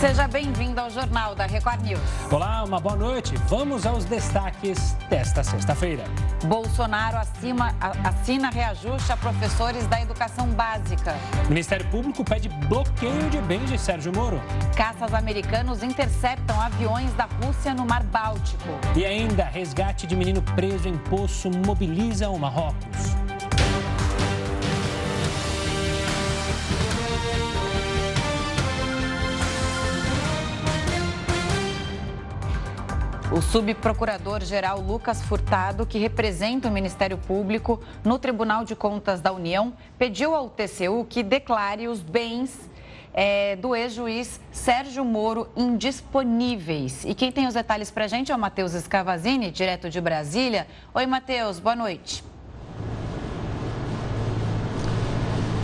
Seja bem-vindo ao Jornal da Record News. Olá, uma boa noite. Vamos aos destaques desta sexta-feira. Bolsonaro acima, assina reajuste a professores da educação básica. Ministério Público pede bloqueio de bens de Sérgio Moro. Caças americanos interceptam aviões da Rússia no Mar Báltico. E ainda, resgate de menino preso em poço mobiliza o Marrocos. O subprocurador-geral Lucas Furtado, que representa o Ministério Público no Tribunal de Contas da União, pediu ao TCU que declare os bens é, do ex-juiz Sérgio Moro indisponíveis. E quem tem os detalhes para a gente é o Matheus Escavazini, direto de Brasília. Oi, Matheus, boa noite.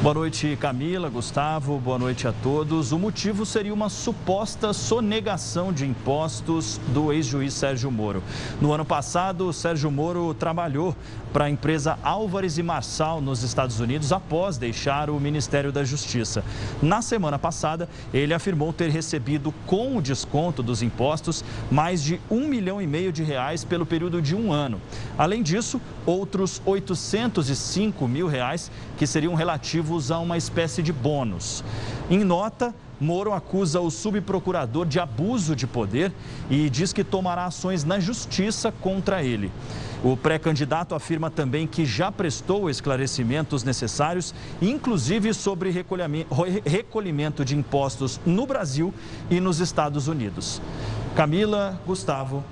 Boa noite, Camila, Gustavo, boa noite a todos. O motivo seria uma suposta sonegação de impostos do ex-juiz Sérgio Moro. No ano passado, Sérgio Moro trabalhou para a empresa Álvares e Marçal nos Estados Unidos após deixar o Ministério da Justiça. Na semana passada, ele afirmou ter recebido, com o desconto dos impostos, mais de um milhão e meio de reais pelo período de um ano. Além disso, outros 805 mil reais que seriam relativos a uma espécie de bônus. Em nota, Moro acusa o subprocurador de abuso de poder e diz que tomará ações na justiça contra ele. O pré-candidato afirma também que já prestou esclarecimentos necessários, inclusive sobre recolhimento de impostos no Brasil e nos Estados Unidos. Camila, Gustavo.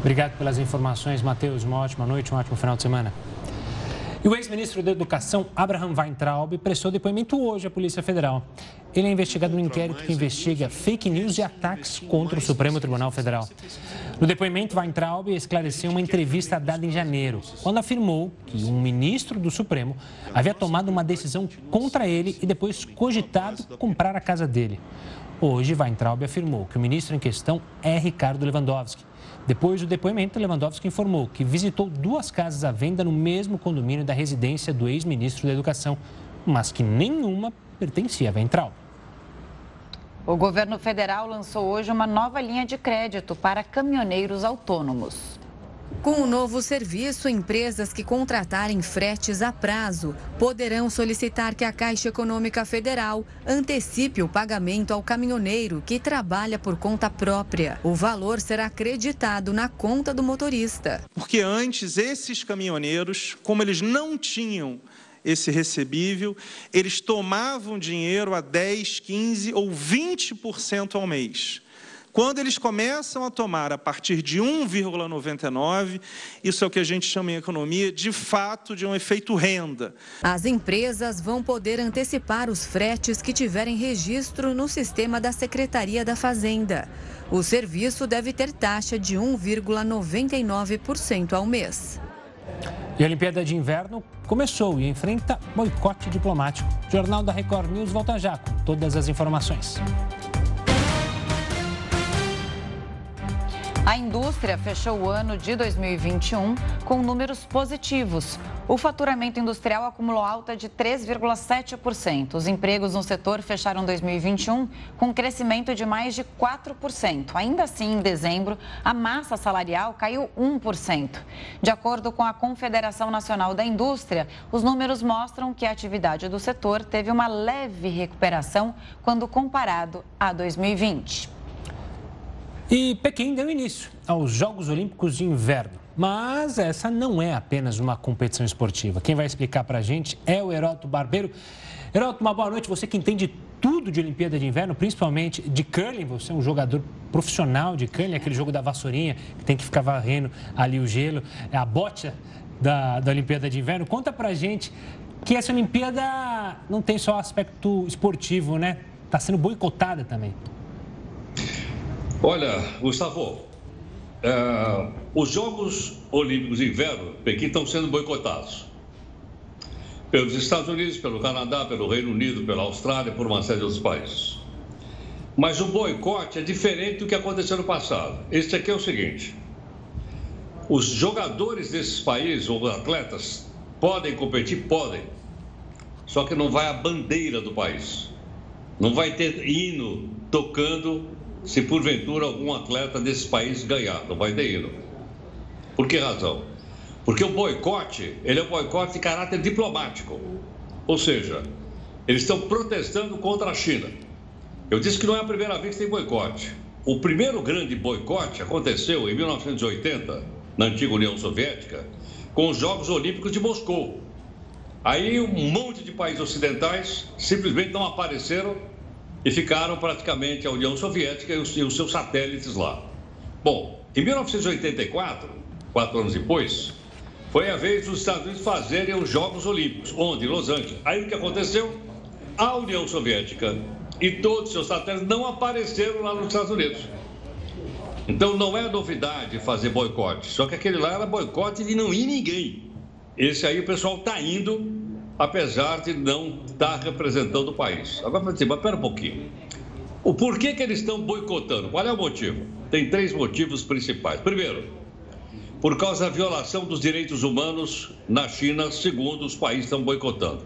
Obrigado pelas informações, Matheus. Uma ótima noite, um ótimo final de semana. E o ex-ministro da Educação, Abraham Weintraub, prestou depoimento hoje à Polícia Federal. Ele é investigado no inquérito que investiga fake news e ataques contra o Supremo Tribunal Federal. No depoimento, Weintraub esclareceu uma entrevista dada em janeiro, quando afirmou que um ministro do Supremo havia tomado uma decisão contra ele e depois cogitado comprar a casa dele. Hoje, Weintraub afirmou que o ministro em questão é Ricardo Lewandowski depois do depoimento, Lewandowski informou que visitou duas casas à venda no mesmo condomínio da residência do ex-ministro da Educação, mas que nenhuma pertencia a Ventral. O governo federal lançou hoje uma nova linha de crédito para caminhoneiros autônomos. Com o novo serviço, empresas que contratarem fretes a prazo poderão solicitar que a Caixa Econômica Federal antecipe o pagamento ao caminhoneiro que trabalha por conta própria. O valor será acreditado na conta do motorista. Porque antes, esses caminhoneiros, como eles não tinham esse recebível, eles tomavam dinheiro a 10, 15 ou 20% ao mês. Quando eles começam a tomar a partir de 1,99, isso é o que a gente chama em economia de fato de um efeito renda. As empresas vão poder antecipar os fretes que tiverem registro no sistema da Secretaria da Fazenda. O serviço deve ter taxa de 1,99% ao mês. E a Olimpíada de Inverno começou e enfrenta boicote diplomático. O Jornal da Record News volta já com todas as informações. A indústria fechou o ano de 2021 com números positivos. O faturamento industrial acumulou alta de 3,7%. Os empregos no setor fecharam 2021 com crescimento de mais de 4%. Ainda assim, em dezembro, a massa salarial caiu 1%. De acordo com a Confederação Nacional da Indústria, os números mostram que a atividade do setor teve uma leve recuperação quando comparado a 2020. E Pequim deu início aos Jogos Olímpicos de Inverno. Mas essa não é apenas uma competição esportiva. Quem vai explicar para a gente é o Heroto Barbeiro. Heroto, uma boa noite. Você que entende tudo de Olimpíada de Inverno, principalmente de curling. Você é um jogador profissional de curling, aquele jogo da vassourinha que tem que ficar varrendo ali o gelo. É a bote da, da Olimpíada de Inverno. Conta para a gente que essa Olimpíada não tem só aspecto esportivo, né? Está sendo boicotada também. Olha, Gustavo, é, os Jogos Olímpicos de Inverno, Pequim, estão sendo boicotados pelos Estados Unidos, pelo Canadá, pelo Reino Unido, pela Austrália, por uma série de outros países. Mas o boicote é diferente do que aconteceu no passado. Este aqui é o seguinte: os jogadores desses países, ou atletas, podem competir? Podem. Só que não vai a bandeira do país. Não vai ter hino tocando se porventura algum atleta desse país ganhar. Não vai ter hino. Por que razão? Porque o boicote, ele é um boicote de caráter diplomático. Ou seja, eles estão protestando contra a China. Eu disse que não é a primeira vez que tem boicote. O primeiro grande boicote aconteceu em 1980, na antiga União Soviética, com os Jogos Olímpicos de Moscou. Aí um monte de países ocidentais simplesmente não apareceram e ficaram praticamente a União Soviética e os, e os seus satélites lá. Bom, em 1984, quatro anos depois, foi a vez dos Estados Unidos fazerem os Jogos Olímpicos, onde? Em Los Angeles. Aí o que aconteceu? A União Soviética e todos os seus satélites não apareceram lá nos Estados Unidos. Então não é novidade fazer boicote, só que aquele lá era boicote de não ir ninguém. Esse aí o pessoal está indo apesar de não estar representando o país. Agora, mas espera um pouquinho. O porquê que eles estão boicotando? Qual é o motivo? Tem três motivos principais. Primeiro, por causa da violação dos direitos humanos na China, segundo os países estão boicotando.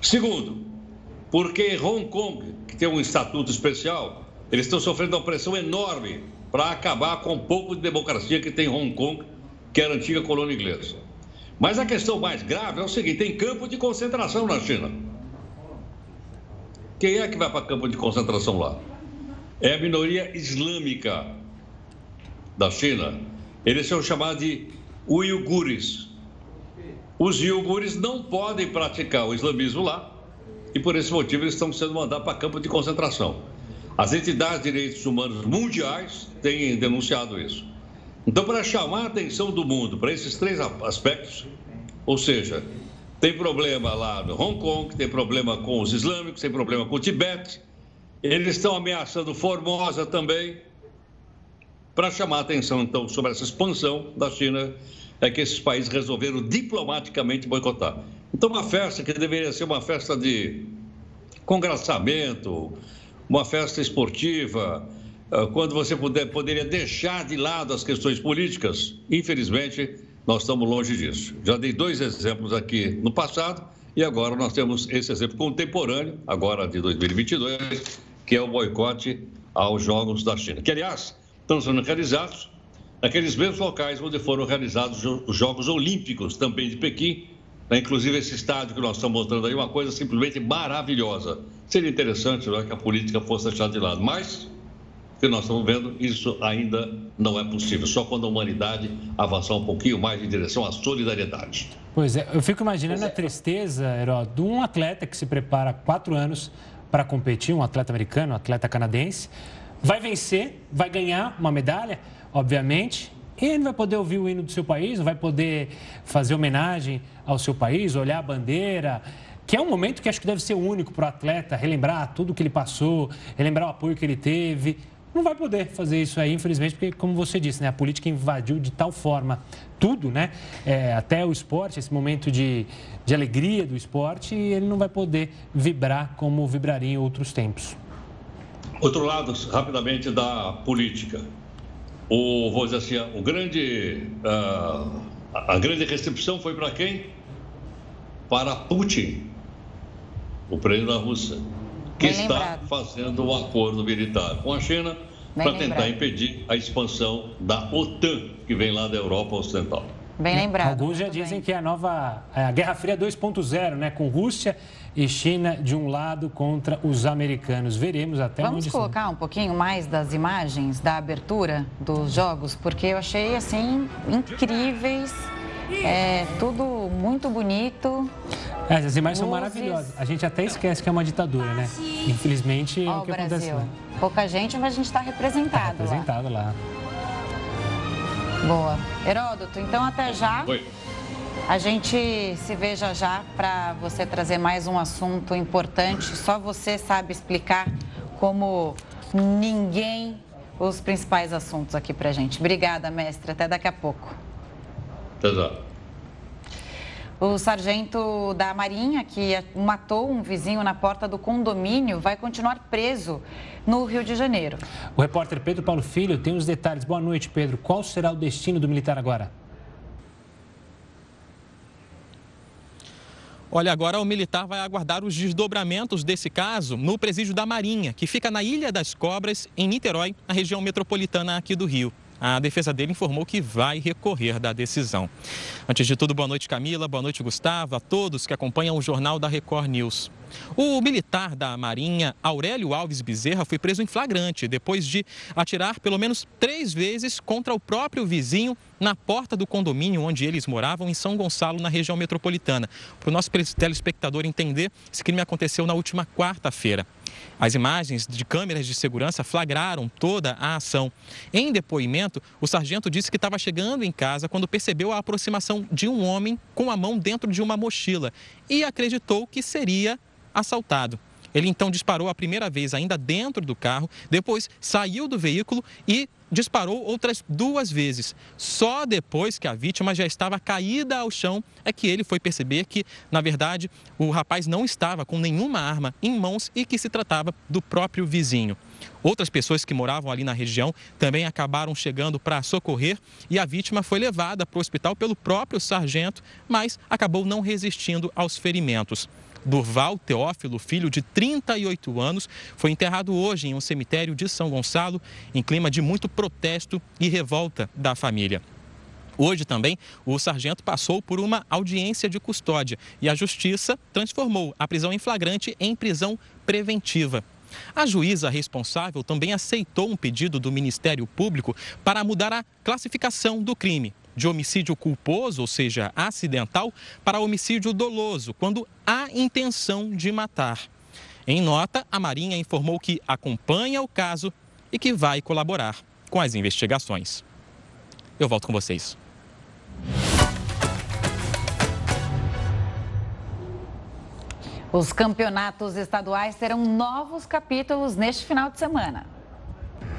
Segundo, porque Hong Kong, que tem um estatuto especial, eles estão sofrendo uma pressão enorme para acabar com o pouco de democracia que tem Hong Kong, que era antiga colônia inglesa. Mas a questão mais grave é o seguinte: tem campo de concentração na China. Quem é que vai para campo de concentração lá? É a minoria islâmica da China. Eles são chamados de uigures. Os uigures não podem praticar o islamismo lá e por esse motivo eles estão sendo mandados para campo de concentração. As entidades de direitos humanos mundiais têm denunciado isso. Então, para chamar a atenção do mundo para esses três aspectos, ou seja, tem problema lá no Hong Kong, tem problema com os islâmicos, tem problema com o Tibete, eles estão ameaçando Formosa também, para chamar a atenção, então, sobre essa expansão da China, é que esses países resolveram diplomaticamente boicotar. Então, uma festa que deveria ser uma festa de congraçamento, uma festa esportiva, quando você puder, poderia deixar de lado as questões políticas, infelizmente, nós estamos longe disso. Já dei dois exemplos aqui no passado e agora nós temos esse exemplo contemporâneo, agora de 2022, que é o boicote aos Jogos da China, que, aliás, estão sendo realizados naqueles mesmos locais onde foram realizados os Jogos Olímpicos, também de Pequim, né? inclusive esse estádio que nós estamos mostrando aí, uma coisa simplesmente maravilhosa. Seria interessante não é, que a política fosse deixada de lado, mas que nós estamos vendo, isso ainda não é possível. Só quando a humanidade avançar um pouquinho mais em direção à solidariedade. Pois é, eu fico imaginando a tristeza, Herói, de um atleta que se prepara quatro anos para competir, um atleta americano, um atleta canadense, vai vencer, vai ganhar uma medalha, obviamente, e ele vai poder ouvir o hino do seu país, vai poder fazer homenagem ao seu país, olhar a bandeira que é um momento que acho que deve ser único para o atleta, relembrar tudo que ele passou, relembrar o apoio que ele teve não vai poder fazer isso aí, infelizmente, porque, como você disse, né, a política invadiu de tal forma tudo, né, é, até o esporte, esse momento de, de alegria do esporte, e ele não vai poder vibrar como vibraria em outros tempos. Outro lado, rapidamente, da política. O, vou dizer assim, o grande, uh, a grande recepção foi para quem? Para Putin, o presidente da Rússia que Bem está lembrado. fazendo um acordo militar com a China para tentar impedir a expansão da OTAN, que vem lá da Europa Ocidental. Bem lembrado. Alguns já dizem bem. que é a nova é a Guerra Fria 2.0, né? Com Rússia e China de um lado contra os americanos. Veremos até Vamos onde colocar são. um pouquinho mais das imagens da abertura dos jogos, porque eu achei assim incríveis é tudo muito bonito. É, as imagens Luzes. são maravilhosas. A gente até esquece que é uma ditadura, né? Infelizmente é o que Brasil. acontece lá. Pouca gente, mas a gente está representado. Tá representado lá. lá. Boa. Heródoto, então até já. Oi. A gente se vê já já para você trazer mais um assunto importante. Só você sabe explicar como ninguém os principais assuntos aqui para gente. Obrigada, mestre. Até daqui a pouco. O sargento da Marinha, que matou um vizinho na porta do condomínio, vai continuar preso no Rio de Janeiro. O repórter Pedro Paulo Filho tem os detalhes. Boa noite, Pedro. Qual será o destino do militar agora? Olha, agora o militar vai aguardar os desdobramentos desse caso no presídio da Marinha, que fica na Ilha das Cobras, em Niterói, na região metropolitana aqui do Rio. A defesa dele informou que vai recorrer da decisão. Antes de tudo, boa noite, Camila, boa noite, Gustavo, a todos que acompanham o Jornal da Record News. O militar da Marinha, Aurélio Alves Bezerra, foi preso em flagrante depois de atirar pelo menos três vezes contra o próprio vizinho na porta do condomínio onde eles moravam, em São Gonçalo, na região metropolitana. Para o nosso telespectador entender, esse crime aconteceu na última quarta-feira. As imagens de câmeras de segurança flagraram toda a ação. Em depoimento, o sargento disse que estava chegando em casa quando percebeu a aproximação de um homem com a mão dentro de uma mochila e acreditou que seria assaltado. Ele então disparou a primeira vez ainda dentro do carro, depois saiu do veículo e disparou outras duas vezes. Só depois que a vítima já estava caída ao chão é que ele foi perceber que, na verdade, o rapaz não estava com nenhuma arma em mãos e que se tratava do próprio vizinho. Outras pessoas que moravam ali na região também acabaram chegando para socorrer e a vítima foi levada para o hospital pelo próprio sargento, mas acabou não resistindo aos ferimentos. Durval Teófilo, filho de 38 anos, foi enterrado hoje em um cemitério de São Gonçalo, em clima de muito protesto e revolta da família. Hoje também, o sargento passou por uma audiência de custódia e a justiça transformou a prisão em flagrante em prisão preventiva. A juíza responsável também aceitou um pedido do Ministério Público para mudar a classificação do crime de homicídio culposo, ou seja, acidental, para homicídio doloso, quando há intenção de matar. Em nota, a Marinha informou que acompanha o caso e que vai colaborar com as investigações. Eu volto com vocês. Os campeonatos estaduais terão novos capítulos neste final de semana.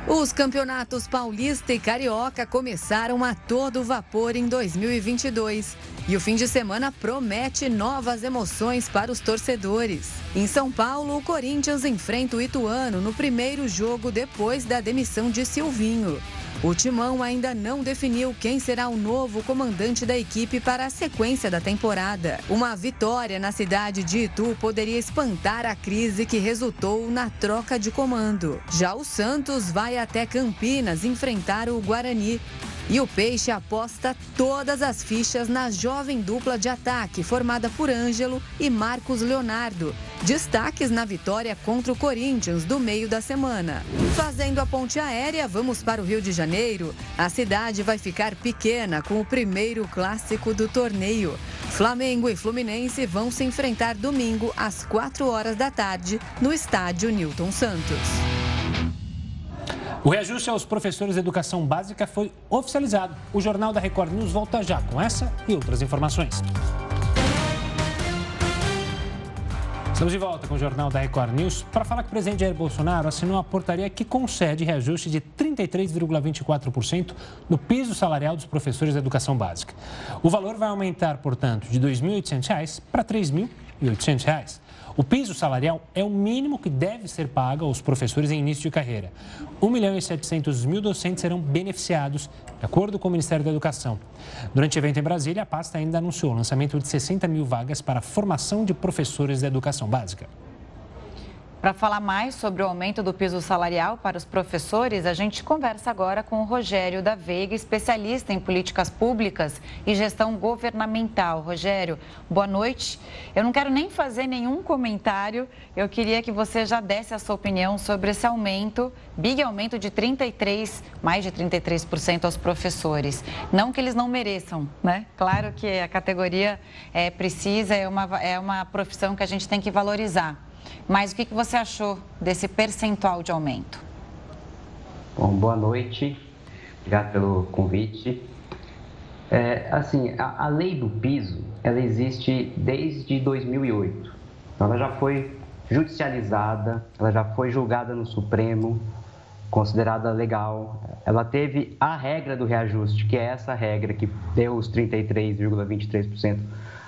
Os campeonatos paulista e carioca começaram a todo vapor em 2022. E o fim de semana promete novas emoções para os torcedores. Em São Paulo, o Corinthians enfrenta o Ituano no primeiro jogo depois da demissão de Silvinho. O Timão ainda não definiu quem será o novo comandante da equipe para a sequência da temporada. Uma vitória na cidade de Itu poderia espantar a crise que resultou na troca de comando. Já o Santos vai até Campinas enfrentar o Guarani. E o Peixe aposta todas as fichas na jovem dupla de ataque formada por Ângelo e Marcos Leonardo. Destaques na vitória contra o Corinthians do meio da semana. Fazendo a ponte aérea, vamos para o Rio de Janeiro. A cidade vai ficar pequena com o primeiro clássico do torneio. Flamengo e Fluminense vão se enfrentar domingo às 4 horas da tarde no estádio Newton Santos. O reajuste aos professores de educação básica foi oficializado. O Jornal da Record News volta já com essa e outras informações. Estamos de volta com o Jornal da Record News para falar que o presidente Jair Bolsonaro assinou uma portaria que concede reajuste de 33,24% no piso salarial dos professores de educação básica. O valor vai aumentar, portanto, de R$ 2.800 para R$ 3.800. O piso salarial é o mínimo que deve ser pago aos professores em início de carreira. 1 milhão e 700 mil docentes serão beneficiados, de acordo com o Ministério da Educação. Durante o evento em Brasília, a pasta ainda anunciou o lançamento de 60 mil vagas para a formação de professores da educação básica. Para falar mais sobre o aumento do piso salarial para os professores, a gente conversa agora com o Rogério da Veiga, especialista em políticas públicas e gestão governamental. Rogério, boa noite. Eu não quero nem fazer nenhum comentário, eu queria que você já desse a sua opinião sobre esse aumento, big aumento de 33, mais de 33% aos professores. Não que eles não mereçam, né? Claro que a categoria é, precisa, é uma, é uma profissão que a gente tem que valorizar. Mas o que, você achou desse percentual de aumento? Bom, boa noite. Obrigado pelo convite. É, assim, a, a, lei do piso, ela existe desde 2008. Ela já foi judicializada, ela já foi julgada no Supremo, considerada legal. Ela teve a regra do reajuste, que é essa regra que deu os 33,23%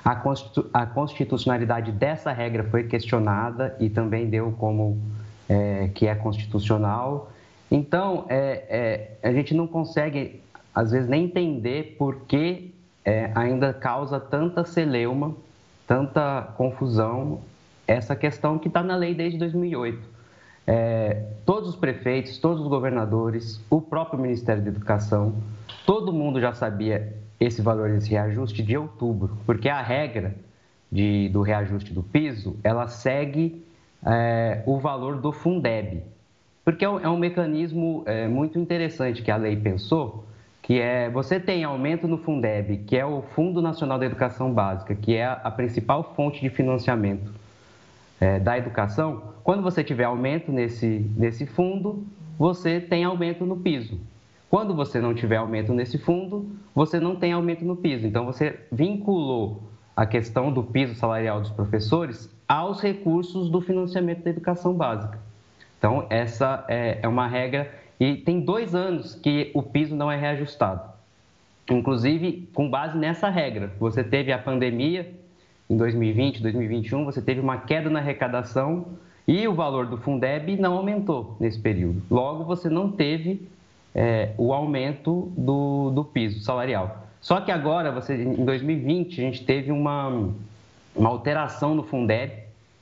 a constitucionalidade dessa regra foi questionada e também deu como é, que é constitucional. Então, é, é, a gente não consegue, às vezes, nem entender por que é, ainda causa tanta celeuma tanta confusão essa questão que está na lei desde 2008. É, todos os prefeitos, todos os governadores, o próprio Ministério da Educação, todo mundo já sabia esse valor desse reajuste de outubro, porque a regra de, do reajuste do piso, ela segue é, o valor do Fundeb, porque é um, é um mecanismo é, muito interessante que a lei pensou, que é você tem aumento no Fundeb, que é o Fundo Nacional da Educação Básica, que é a, principal fonte de financiamento é, da educação. Quando você tiver aumento nesse, nesse fundo, você tem aumento no piso. Quando você não tiver aumento nesse fundo, você não tem aumento no piso. Então, você vinculou a questão do piso salarial dos professores aos recursos do financiamento da educação básica. Então, essa é, é uma regra e tem dois anos que o piso não é reajustado. Inclusive, com base nessa regra, você teve a pandemia em 2020, 2021, você teve uma queda na arrecadação e o valor do Fundeb não aumentou nesse período. Logo, você não teve é, o aumento do, do piso salarial. Só que agora, você, em 2020, a gente teve uma, uma alteração no Fundeb,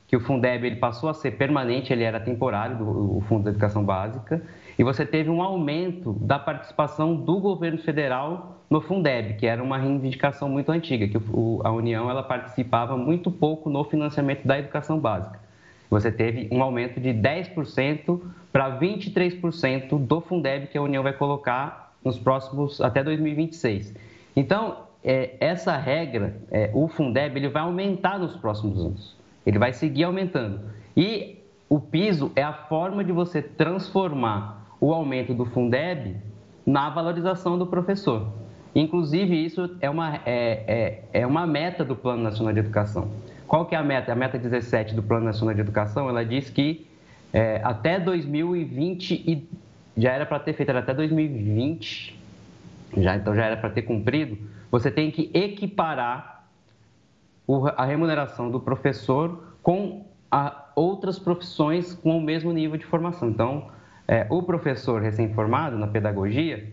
que o Fundeb ele passou a ser permanente, ele era temporário, do, o Fundo da Educação Básica, e você teve um aumento da participação do governo federal no Fundeb, que era uma reivindicação muito antiga, que o, a União ela participava muito pouco no financiamento da educação básica. Você teve um aumento de 10% para 23% do Fundeb que a União vai colocar nos próximos até 2026. Então, é, essa regra, é, o Fundeb, ele vai aumentar nos próximos anos. Ele vai seguir aumentando. E o piso é a forma de você transformar o aumento do Fundeb na valorização do professor. Inclusive, isso é uma, é, é, é uma meta do Plano Nacional de Educação. Qual que é a meta? A meta 17 do Plano Nacional de Educação, ela diz que é, até 2020, e já era para ter feito, era até 2020, já, então já era para ter cumprido, você tem que equiparar o, a remuneração do professor com a, outras profissões com o mesmo nível de formação. Então, é, o professor recém-formado na pedagogia,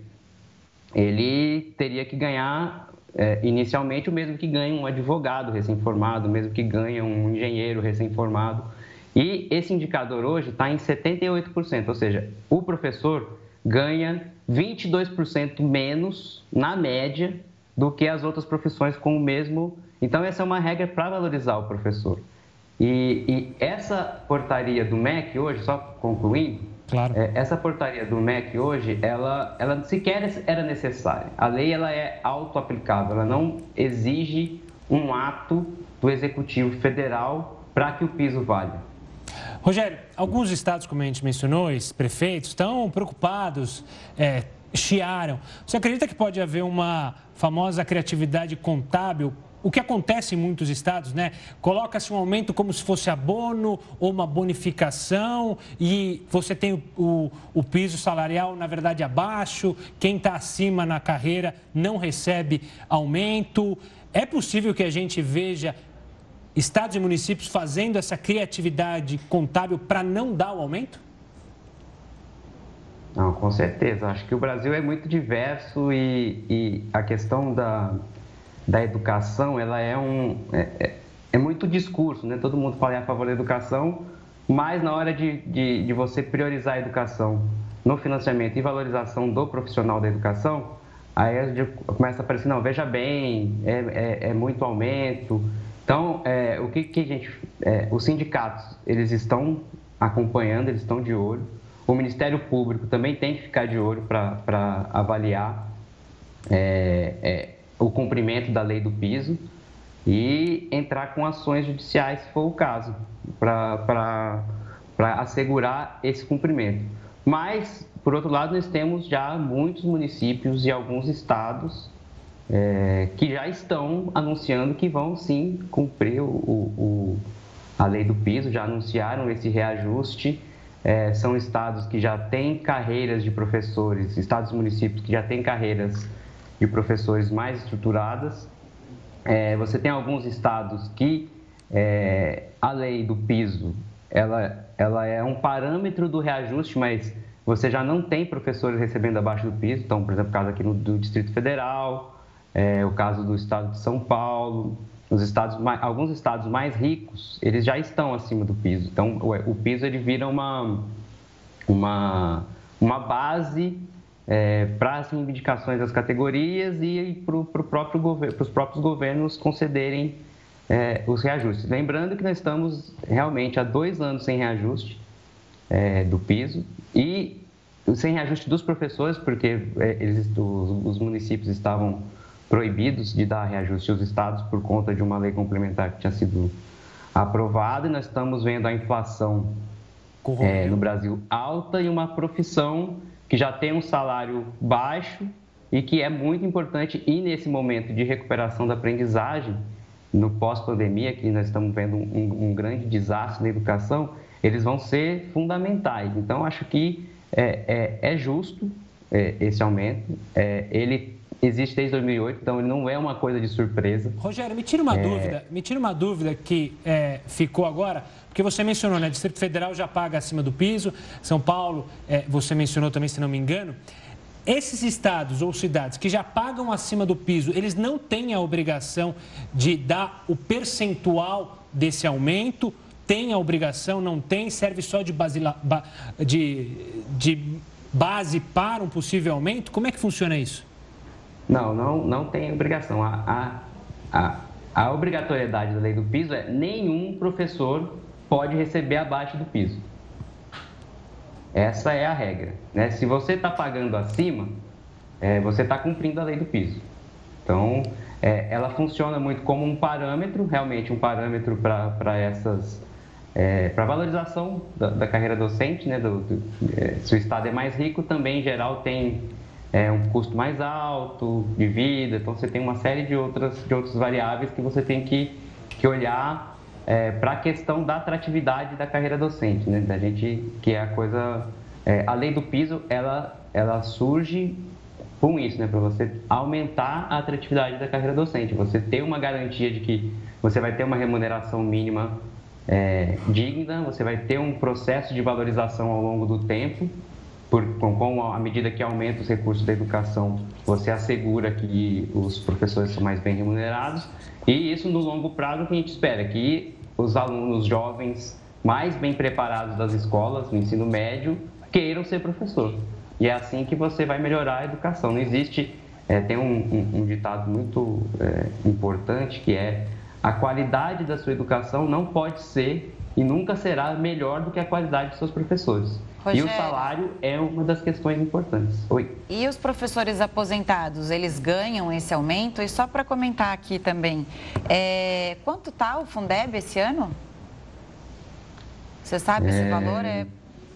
ele teria que ganhar é, inicialmente o mesmo que ganha um advogado recém-formado, o mesmo que ganha um engenheiro recém-formado. E esse indicador hoje está em 78%, ou seja, o professor ganha 22% menos na média do que as outras profissões com o mesmo. Então, essa é uma regra para valorizar o professor. E, e, essa portaria do MEC hoje, só concluindo, Claro. É, essa portaria do MEC hoje, ela, ela sequer era necessária. A lei ela é auto-aplicável, ela não exige um ato do Executivo Federal para que o piso valha. Rogério, alguns estados, como a gente mencionou, os prefeitos, estão preocupados, é, chiaram. Você acredita que pode haver uma famosa criatividade contábil o que acontece em muitos estados, né? Coloca-se um aumento como se fosse abono ou uma bonificação e você tem o, o, o piso salarial, na verdade, abaixo. Quem está acima na carreira não recebe aumento. É possível que a gente veja estados e municípios fazendo essa criatividade contábil para não dar o aumento? Não, com certeza. Acho que o Brasil é muito diverso e, e a questão da, da educação, ela é um é, é, é, muito discurso, né? Todo mundo fala a favor da educação, mas na hora de, de, de, você priorizar a educação no financiamento e valorização do profissional da educação, aí começa a aparecer, não, veja bem, é, é, é muito aumento. Então, é, o que, que a gente... É, os sindicatos, eles estão acompanhando, eles estão de olho. O Ministério Público também tem que ficar de olho para avaliar é, é, o cumprimento da lei do piso e entrar com ações judiciais, se for o caso, para assegurar esse cumprimento. Mas, por outro lado, nós temos já muitos municípios e alguns estados é, que já estão anunciando que vão sim cumprir o, o, a lei do piso, já anunciaram esse reajuste. É, são estados que já têm carreiras de professores, estados e municípios que já têm carreiras de professores mais estruturadas. É, você tem alguns estados que é, a lei do piso ela, ela é um parâmetro do reajuste, mas você já não tem professores recebendo abaixo do piso. Então, por exemplo, o caso aqui no, do Distrito Federal, é, o caso do estado de São Paulo. os estados, alguns estados mais ricos, eles já estão acima do piso. Então, o piso ele vira uma, uma, uma base é, para as reivindicações das categorias e para pro próprio os próprios governos concederem é, os reajustes. Lembrando que nós estamos realmente há dois anos sem reajuste é, do piso e sem reajuste dos professores, porque é, eles, os, os, municípios estavam proibidos de dar reajuste aos estados por conta de uma lei complementar que tinha sido aprovada e nós estamos vendo a inflação é, no Brasil alta e uma profissão que já tem um salário baixo e que é muito importante e nesse momento de recuperação da aprendizagem no pós-pandemia, que nós estamos vendo um, um, grande desastre na educação, eles vão ser fundamentais. Então, acho que é, é, é justo é, esse aumento. É, ele existe desde 2008, então não é uma coisa de surpresa. Rogério, me tira uma é. dúvida, me tira uma dúvida que é, ficou agora, porque você mencionou, né, Distrito Federal já paga acima do piso, São Paulo, você mencionou também, se não me engano. Esses estados ou cidades que já pagam acima do piso, eles não têm a obrigação de dar o percentual desse aumento? Tem a obrigação? Não tem? Serve só de de, de base para um possível aumento? Como é que funciona isso? Não, não, não tem obrigação. A, a, a, a obrigatoriedade da lei do piso é nenhum professor pode receber abaixo do piso. Essa é a regra. Né? Se você está pagando acima, é, você está cumprindo a lei do piso. Então, é, ela funciona muito como um parâmetro, realmente um parâmetro para essas. É, para valorização da, da, carreira docente, né? Do, do, é, se o Estado é mais rico, também em geral tem é, um custo mais alto de vida, então você tem uma série de outras, de outras variáveis que você tem que, que olhar é, para a questão da atratividade da carreira docente, né? Da gente que é a coisa, é, a lei do piso, ela ela surge com isso, né? Para você aumentar a atratividade da carreira docente, você ter uma garantia de que você vai ter uma remuneração mínima é, digna, você vai ter um processo de valorização ao longo do tempo por, com, com a medida que aumenta os recursos da educação, você assegura que os professores são mais bem remunerados. E isso no longo prazo que a gente espera, que os alunos jovens mais bem preparados das escolas, no ensino médio, queiram ser professor. E é assim que você vai melhorar a educação. Não existe, é, tem um, um, um, ditado muito é, importante que é a qualidade da sua educação não pode ser e nunca será melhor do que a qualidade dos seus professores. Rogério. E o salário é uma das questões importantes. Oi. E os professores aposentados, eles ganham esse aumento? E só para comentar aqui também, é... quanto está o Fundeb esse ano? Você sabe é... esse valor? É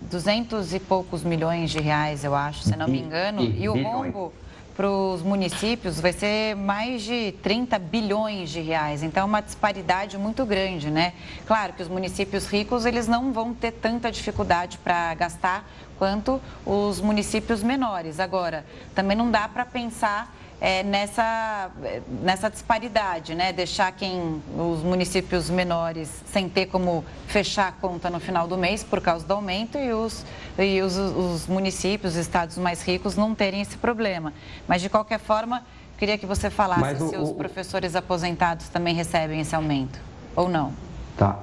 200 e poucos milhões de reais, eu acho, se não me engano. E, e, e o rombo para os municípios vai ser mais de 30 bilhões de reais. Então, é uma disparidade muito grande, né? Claro que os municípios ricos, eles não vão ter tanta dificuldade para gastar quanto os municípios menores. Agora, também não dá para pensar é, nessa, nessa disparidade, né? Deixar quem os municípios menores sem ter como fechar a conta no final do mês por causa do aumento e os, e os, os municípios, os estados mais ricos não terem esse problema. Mas de qualquer forma, queria que você falasse o, se os professores aposentados também recebem esse aumento ou não. Tá.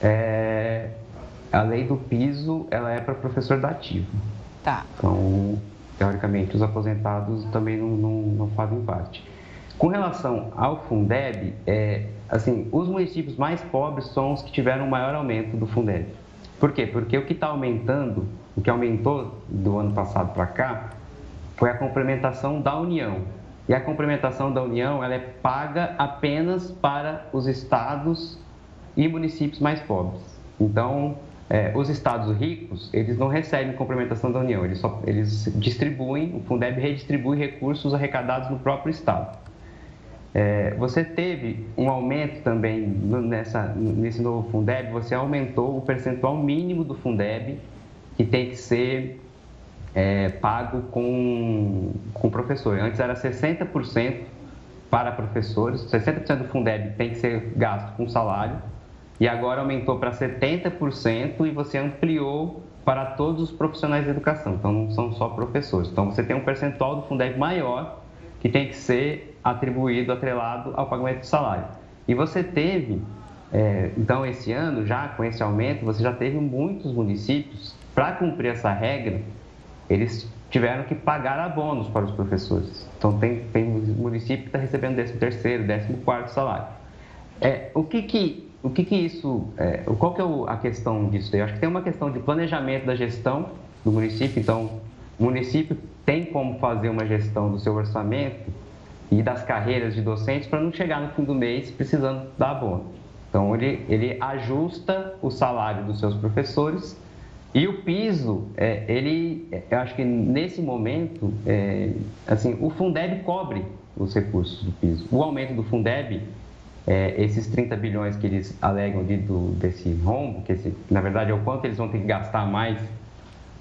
É, a lei do piso, ela é para professor da ativo. Tá. Então, teoricamente, os aposentados também não, não, não fazem parte. Com relação ao Fundeb, é, assim, os municípios mais pobres são os que tiveram o maior aumento do Fundeb. Por quê? Porque o que está aumentando, o que aumentou do ano passado para cá, foi a complementação da União. E a complementação da União ela é paga apenas para os estados e municípios mais pobres. Então, é, os estados ricos, eles não recebem complementação da União, eles, só, eles distribuem, o Fundeb redistribui recursos arrecadados no próprio estado. É, você teve um aumento também nessa, nesse novo Fundeb, você aumentou o percentual mínimo do Fundeb que tem que ser é, pago com, com professor. Antes era 60% para professores, 60% do Fundeb tem que ser gasto com salário, e agora aumentou para 70% e você ampliou para todos os profissionais de educação, então não são só professores. Então você tem um percentual do Fundeb maior que tem que ser atribuído, atrelado ao pagamento do salário. E você teve, é, então, esse ano, já com esse aumento, você já teve muitos municípios, para cumprir essa regra, eles tiveram que pagar abonos para os professores. Então, tem, tem município que está recebendo 13 terceiro, 14 quarto salário. É, o que que, o que, que isso, é, qual que é a questão disso? Eu acho que tem uma questão de planejamento da gestão do município, então, o município tem como fazer uma gestão do seu orçamento e das carreiras de docentes para não chegar no fim do mês precisando dar abono. Então, ele, ele ajusta o salário dos seus professores e o piso, é, ele, eu acho que nesse momento, é, assim, o Fundeb cobre os recursos do piso. O aumento do Fundeb, é, esses 30 bilhões que eles alegam de, do, desse rombo, que esse, na verdade é o quanto eles vão ter que gastar mais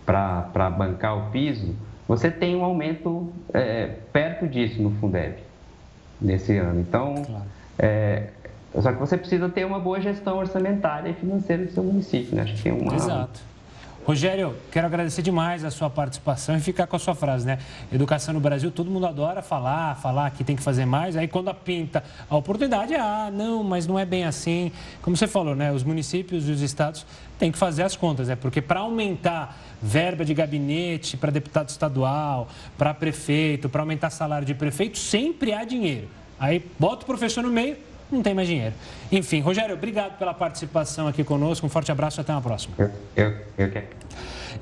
para bancar o piso, você tem um aumento é, perto disso no Fundeb nesse ano. Então, claro. é, só que você precisa ter uma boa gestão orçamentária e financeira do seu município, né? Acho que tem uma. Exato. Rogério, quero agradecer demais a sua participação e ficar com a sua frase, né? Educação no Brasil, todo mundo adora falar, falar que tem que fazer mais. Aí quando pinta a oportunidade, ah, não, mas não é bem assim. Como você falou, né? Os municípios e os estados têm que fazer as contas, né? Porque para aumentar verba de gabinete para deputado estadual, para prefeito, para aumentar salário de prefeito, sempre há dinheiro. Aí bota o professor no meio, não tem mais dinheiro. Enfim, Rogério, obrigado pela participação aqui conosco. Um forte abraço e até uma próxima. Eu, eu, eu quero.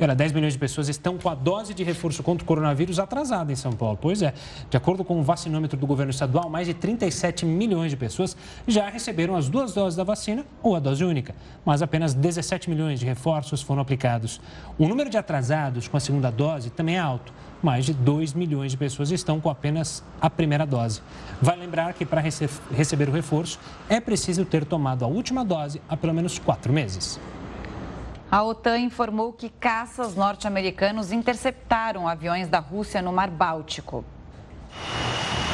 Olha, 10 milhões de pessoas estão com a dose de reforço contra o coronavírus atrasada em São Paulo. Pois é, de acordo com o vacinômetro do governo estadual, mais de 37 milhões de pessoas já receberam as duas doses da vacina ou a dose única, mas apenas 17 milhões de reforços foram aplicados. O número de atrasados com a segunda dose também é alto. Mais de 2 milhões de pessoas estão com apenas a primeira dose. Vai lembrar que para rece receber o reforço é preciso ter tomado a última dose há pelo menos quatro meses. A OTAN informou que caças norte-americanos interceptaram aviões da Rússia no Mar Báltico.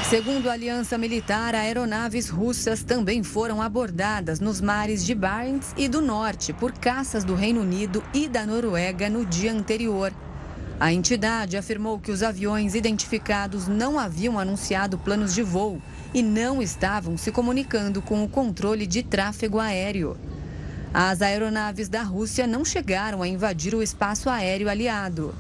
Segundo a Aliança Militar, aeronaves russas também foram abordadas nos mares de Barents e do Norte por caças do Reino Unido e da Noruega no dia anterior. A entidade afirmou que os aviões identificados não haviam anunciado planos de voo e não estavam se comunicando com o controle de tráfego aéreo. As aeronaves da Rússia não chegaram a invadir o espaço aéreo aliado.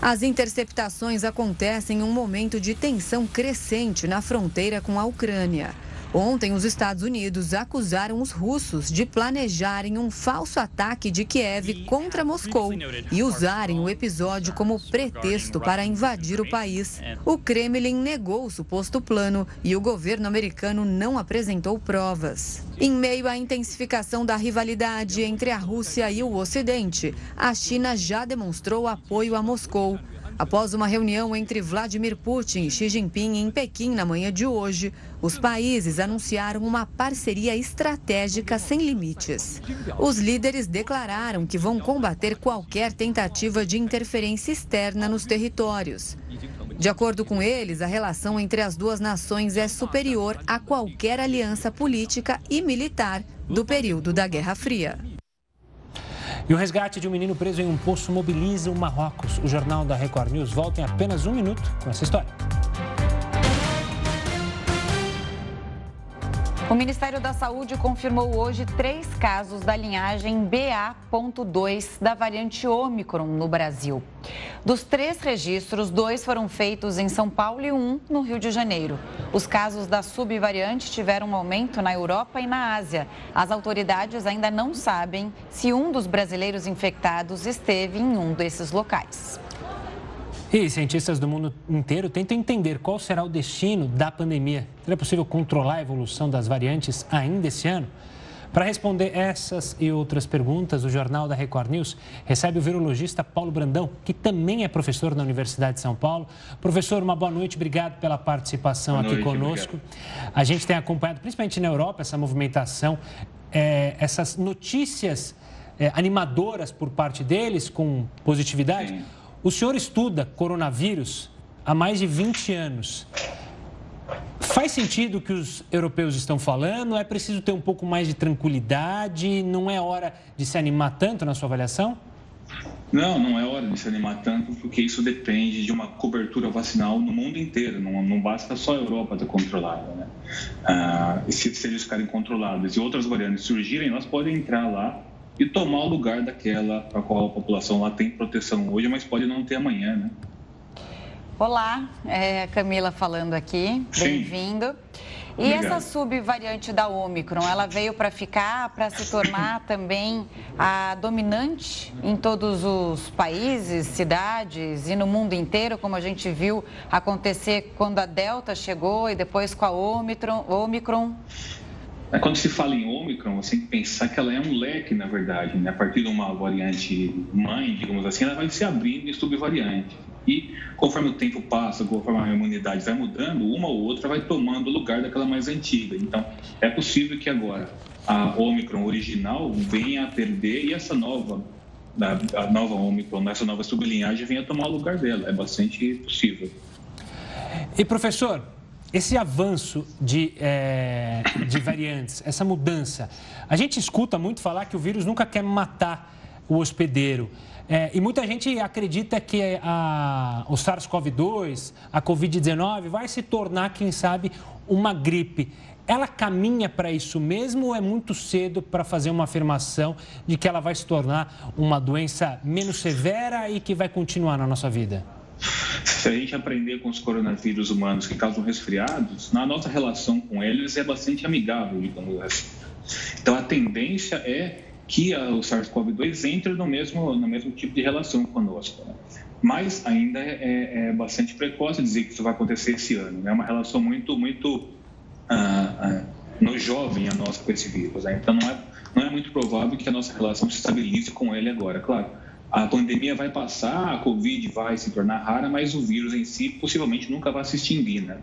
As interceptações acontecem em um momento de tensão crescente na fronteira com a Ucrânia. Ontem, os Estados Unidos acusaram os russos de planejarem um falso ataque de Kiev contra Moscou e usarem o episódio como pretexto para invadir o país. O Kremlin negou o suposto plano e o governo americano não apresentou provas. Em meio à intensificação da rivalidade entre a Rússia e o Ocidente, a China já demonstrou apoio a Moscou. Após uma reunião entre Vladimir Putin e Xi Jinping em Pequim na manhã de hoje, os países anunciaram uma parceria estratégica sem limites. Os líderes declararam que vão combater qualquer tentativa de interferência externa nos territórios. De acordo com eles, a relação entre as duas nações é superior a qualquer aliança política e militar do período da Guerra Fria. E o resgate de um menino preso em um poço mobiliza o Marrocos. O jornal da Record News volta em apenas um minuto com essa história. O Ministério da Saúde confirmou hoje três casos da linhagem BA.2 da variante Ômicron no Brasil. Dos três registros, dois foram feitos em São Paulo e um no Rio de Janeiro. Os casos da subvariante tiveram um aumento na Europa e na Ásia. As autoridades ainda não sabem se um dos brasileiros infectados esteve em um desses locais. E cientistas do mundo inteiro tentam entender qual será o destino da pandemia. Será possível controlar a evolução das variantes ainda esse ano? Para responder essas e outras perguntas, o Jornal da Record News recebe o virologista Paulo Brandão, que também é professor na Universidade de São Paulo. Professor, uma boa noite, obrigado pela participação boa aqui noite, conosco. Obrigado. A gente tem acompanhado, principalmente na Europa, essa movimentação, é, essas notícias é, animadoras por parte deles, com positividade. Sim. O senhor estuda coronavírus há mais de 20 anos. Faz sentido o que os europeus estão falando? É preciso ter um pouco mais de tranquilidade? Não é hora de se animar tanto na sua avaliação? Não, não é hora de se animar tanto, porque isso depende de uma cobertura vacinal no mundo inteiro. Não, não basta só a Europa estar controlada. Né? Ah, se, se eles ficarem controlados e outras variantes surgirem, nós podemos entrar lá e tomar o lugar daquela para qual a população lá tem proteção hoje, mas pode não ter amanhã. Né? Olá, é Camila falando aqui, bem-vindo. E essa subvariante da Omicron, ela veio para ficar, para se tornar também a dominante em todos os países, cidades e no mundo inteiro, como a gente viu acontecer quando a Delta chegou e depois com a Omicron. Omicron. Quando se fala em Omicron, você tem que pensar que ela é um leque, na verdade. Né? A partir de uma variante mãe, digamos assim, ela vai se abrindo em subvariantes. E conforme o tempo passa, conforme a imunidade vai mudando, uma ou outra vai tomando o lugar daquela mais antiga. Então, é possível que agora a Omicron original venha a perder e essa nova, a nova Omicron, essa nova sublinhagem venha a tomar o lugar dela. É bastante possível. E professor, esse avanço de, é, de variantes, essa mudança, a gente escuta muito falar que o vírus nunca quer matar o hospedeiro. É, e muita gente acredita que a, o SARS-CoV-2, a Covid-19, vai se tornar, quem sabe, uma gripe. Ela caminha para isso mesmo ou é muito cedo para fazer uma afirmação de que ela vai se tornar uma doença menos severa e que vai continuar na nossa vida? Se a gente aprender com os coronavírus humanos que causam resfriados, na nossa relação com eles é bastante amigável, digamos assim. Então a tendência é que o SARS-CoV-2 entre no mesmo, no mesmo tipo de relação conosco. Né? Mas ainda é, é, é, bastante precoce dizer que isso vai acontecer esse ano. É né? uma relação muito, muito ah, ah, no jovem a nossa com esse vírus. Né? Então não é, não é muito provável que a nossa relação se estabilize com ele agora. Claro, a pandemia vai passar, a Covid vai se tornar rara, mas o vírus em si possivelmente nunca vai se extinguir, né?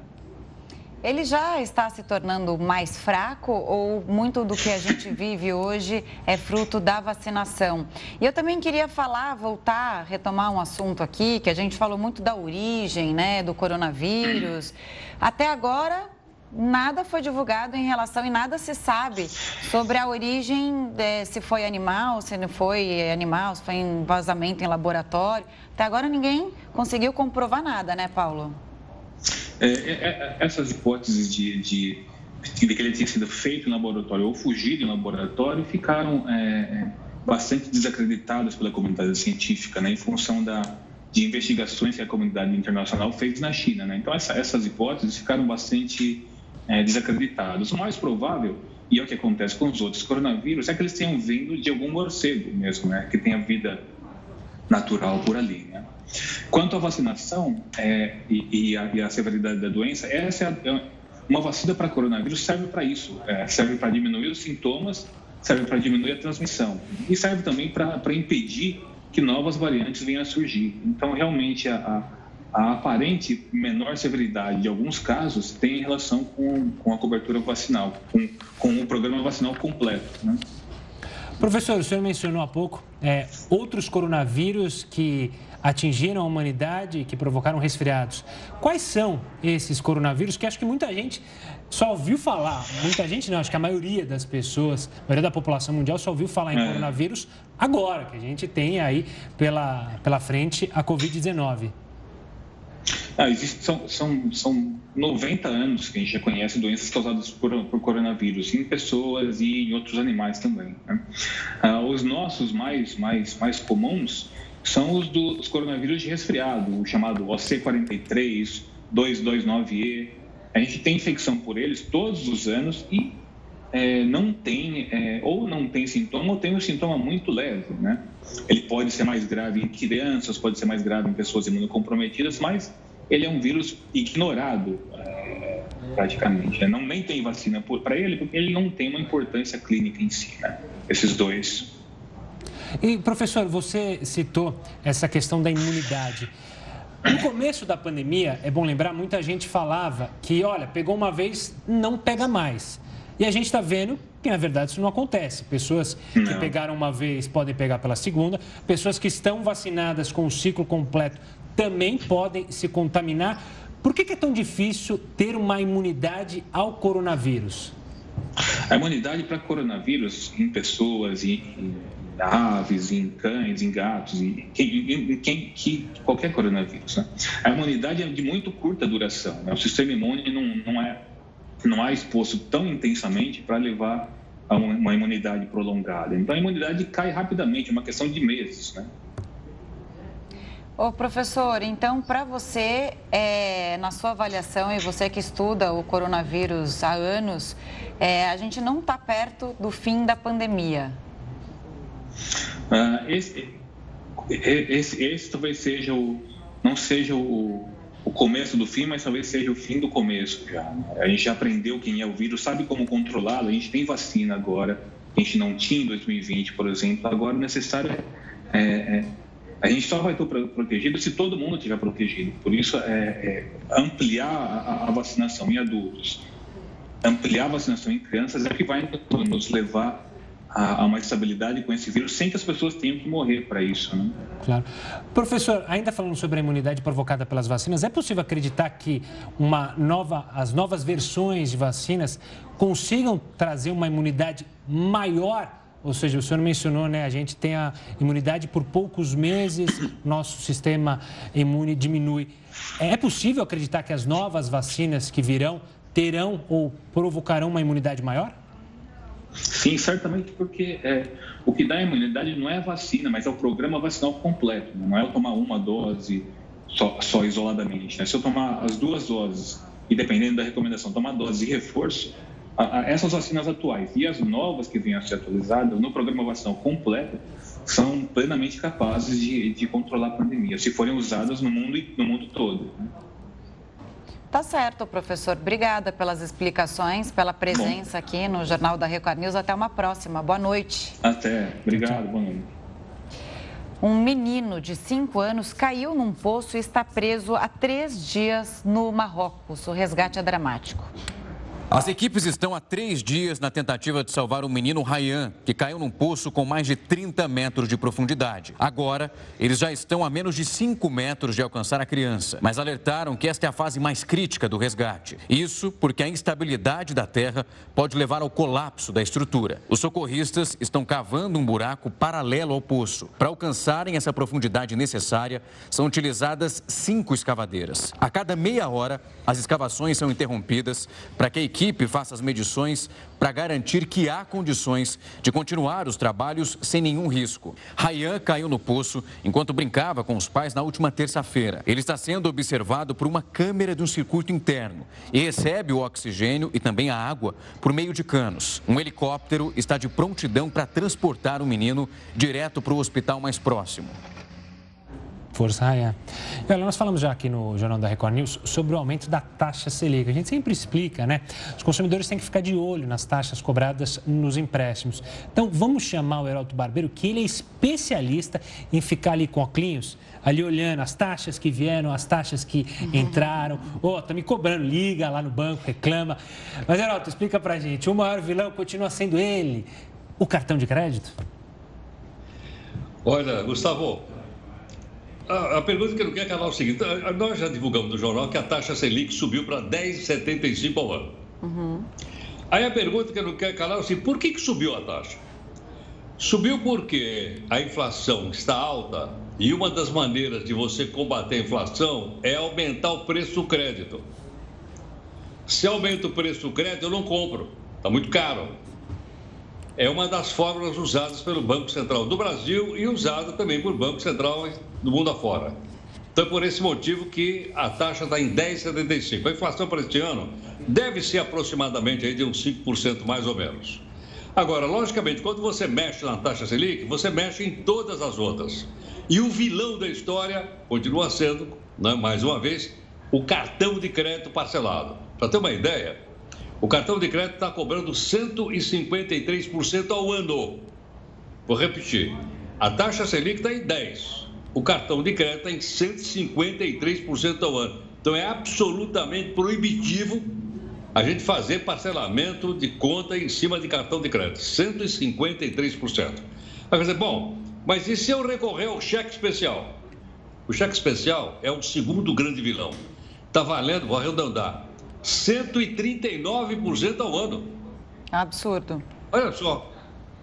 ele já está se tornando mais fraco ou muito do que a gente vive hoje é fruto da vacinação? E eu também queria falar, voltar, retomar um assunto aqui, que a gente falou muito da origem, né, do coronavírus. Até agora, nada foi divulgado em relação e nada se sabe sobre a origem, de, se foi animal, se não foi animal, se foi vazamento em laboratório. Até agora ninguém conseguiu comprovar nada, né, Paulo? É, é, é, essas hipóteses de, de, de, que ele tinha sido feito em laboratório ou fugido em laboratório ficaram é, é, bastante desacreditadas pela comunidade científica, né, em função da, de investigações que a comunidade internacional fez na China. Né? Então, essa, essas hipóteses ficaram bastante é, desacreditadas. O mais provável, e é o que acontece com os outros coronavírus, é que eles tenham vindo de algum morcego mesmo, né? que tenha vida natural por ali. Né? Quanto à vacinação é, e, e, a, e, a, severidade da doença, essa é, é uma vacina para coronavírus serve para isso, é, serve para diminuir os sintomas, serve para diminuir a transmissão e serve também para impedir que novas variantes venham a surgir. Então, realmente, a, a, a aparente menor severidade de alguns casos tem relação com, com a cobertura vacinal, com, com o programa vacinal completo. Né? Professor, o senhor mencionou há pouco é, outros coronavírus que atingiram a humanidade e que provocaram resfriados. Quais são esses coronavírus que acho que muita gente só ouviu falar, muita gente não, acho que a maioria das pessoas, a maioria da população mundial só ouviu falar em é. coronavírus agora, que a gente tem aí pela, pela frente a Covid-19. Ah, existe, são, são, são 90 anos que a gente já conhece doenças causadas por, por coronavírus em pessoas e em outros animais também. Né? Ah, os nossos mais, mais, mais comuns são os dos coronavírus de resfriado, o chamado OC43, 229E. A gente tem infecção por eles todos os anos e é, não tem, é, ou não tem sintoma, ou tem um sintoma muito leve, né? Ele pode ser mais grave em crianças, pode ser mais grave em pessoas imunocomprometidas, mas ele é um vírus ignorado, é, praticamente. Né? Não nem tem vacina para ele, porque ele não tem uma importância clínica em si, né? Esses dois. E, professor, você citou essa questão da imunidade. No começo da pandemia, é bom lembrar, muita gente falava que, olha, pegou uma vez, não pega mais. E a gente está vendo que, na verdade, isso não acontece. Pessoas que não. pegaram uma vez podem pegar pela segunda, pessoas que estão vacinadas com o ciclo completo também podem se contaminar. Por que, é tão difícil ter uma imunidade ao coronavírus? A imunidade para coronavírus em pessoas e aves, em cães, em gatos, em, em, em, qualquer coronavírus. Né? A imunidade é de muito curta duração. Né? O sistema imune não, não, é, não é exposto tão intensamente para levar a uma imunidade prolongada. Então, a imunidade cai rapidamente, é uma questão de meses. Né? Ô, professor, então, para você, é, na sua avaliação, e você que estuda o coronavírus há anos, é, a gente não está perto do fim da pandemia? Ah, esse, esse, esse, talvez seja o, não seja o, o começo do fim, mas talvez seja o fim do começo já. Né? A gente já aprendeu quem é o vírus, sabe como controlá-lo, a gente tem vacina agora, a gente não tinha em 2020, por exemplo, agora o necessário é, é a gente só vai estar protegido se todo mundo estiver protegido. Por isso, é, é ampliar a, a, vacinação em adultos, ampliar a vacinação em crianças é que vai nos levar a, a, uma estabilidade com esse vírus, sem que as pessoas tenham que morrer para isso. Né? Claro. Professor, ainda falando sobre a imunidade provocada pelas vacinas, é possível acreditar que uma nova, as novas versões de vacinas consigam trazer uma imunidade maior ou seja, o senhor mencionou, né, a gente tem a imunidade por poucos meses, nosso sistema imune diminui. É possível acreditar que as novas vacinas que virão terão ou provocarão uma imunidade maior? Sim, certamente, porque é, o que dá imunidade não é a vacina, mas é o programa vacinal completo. Né? Não é eu tomar uma dose só, só isoladamente. Né? Se eu tomar as duas doses, e dependendo da recomendação, tomar dose de reforço, essas vacinas atuais e as novas que venham a ser atualizadas no programa vacinal completo são plenamente capazes de, de controlar a pandemia, se forem usadas no mundo, no mundo todo. Né? Tá certo, professor. Obrigada pelas explicações, pela presença Bom. aqui no Jornal da Record News. Até uma próxima. Boa noite. Até. Obrigado. Boa noite. Um menino de 5 anos caiu num poço e está preso há três dias no Marrocos. O resgate é dramático. As equipes estão há três dias na tentativa de salvar o menino Ryan, que caiu num poço com mais de 30 metros de profundidade. Agora, eles já estão a menos de 5 metros de alcançar a criança, mas alertaram que esta é a fase mais crítica do resgate. Isso porque a instabilidade da terra pode levar ao colapso da estrutura. Os socorristas estão cavando um buraco paralelo ao poço. Para alcançarem essa profundidade necessária, são utilizadas cinco escavadeiras. A cada meia hora, as escavações são interrompidas para que a equipe faça as medições para garantir que há condições de continuar os trabalhos sem nenhum risco. Rayan caiu no poço enquanto brincava com os pais na última terça-feira. Ele está sendo observado por uma câmera de um circuito interno e recebe o oxigênio e também a água por meio de canos. Um helicóptero está de prontidão para transportar o menino direto para o hospital mais próximo. Força Raia. E olha, nós falamos já aqui no Jornal da Record News sobre o aumento da taxa Selic. A gente sempre explica, né? Os consumidores têm que ficar de olho nas taxas cobradas nos empréstimos. Então, vamos chamar o Heraldo Barbeiro, que ele é especialista em ficar ali com óculos, ali olhando as taxas que vieram, as taxas que entraram. Ô, oh, tá me cobrando, liga lá no banco, reclama. Mas, Heraldo, explica pra gente, o maior vilão continua sendo ele, o cartão de crédito? Olha, Gustavo, a, a, pergunta que eu não quero calar é o seguinte: nós já divulgamos no jornal que a taxa Selic subiu para 10,75 ao ano. Uhum. Aí a pergunta que eu não quero calar é assim: por que, que subiu a taxa? Subiu porque a inflação está alta e uma das maneiras de você combater a inflação é aumentar o preço do crédito. Se aumenta o preço do crédito, eu não compro, está muito caro é uma das fórmulas usadas pelo Banco Central do Brasil e usada também por Banco Central do mundo afora. Então, por esse motivo que a taxa está em 10,75. A inflação para este ano deve ser aproximadamente aí de uns 5% mais ou menos. Agora, logicamente, quando você mexe na taxa Selic, você mexe em todas as outras. E o vilão da história continua sendo, né, mais uma vez, o cartão de crédito parcelado. Para ter uma ideia, o cartão de crédito está cobrando 153% ao ano. Vou repetir. A taxa Selic está em 10%. O cartão de crédito está em 153% ao ano. Então é absolutamente proibitivo a gente fazer parcelamento de conta em cima de cartão de crédito. 153%. Vai dizer, bom, mas e se eu recorrer ao cheque especial? O cheque especial é o segundo grande vilão. Está valendo, vou arredondar, 139% ao ano. Absurdo. Olha só,